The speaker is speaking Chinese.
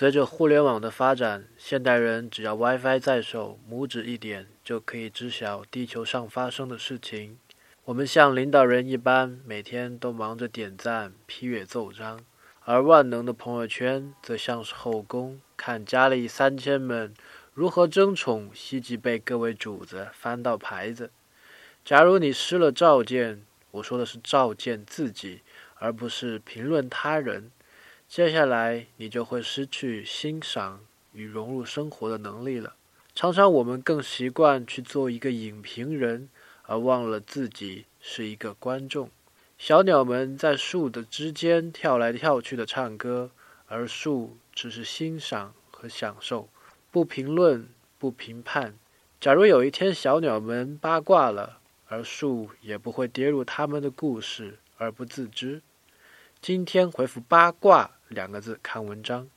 随着互联网的发展，现代人只要 WiFi 在手，拇指一点就可以知晓地球上发生的事情。我们像领导人一般，每天都忙着点赞、批阅奏章，而万能的朋友圈则像是后宫，看佳丽三千们如何争宠，希冀被各位主子翻到牌子。假如你失了照见，我说的是照见自己，而不是评论他人。接下来，你就会失去欣赏与融入生活的能力了。常常，我们更习惯去做一个影评人，而忘了自己是一个观众。小鸟们在树的之间跳来跳去的唱歌，而树只是欣赏和享受，不评论，不评判。假如有一天小鸟们八卦了，而树也不会跌入他们的故事而不自知。今天回复“八卦”两个字看文章。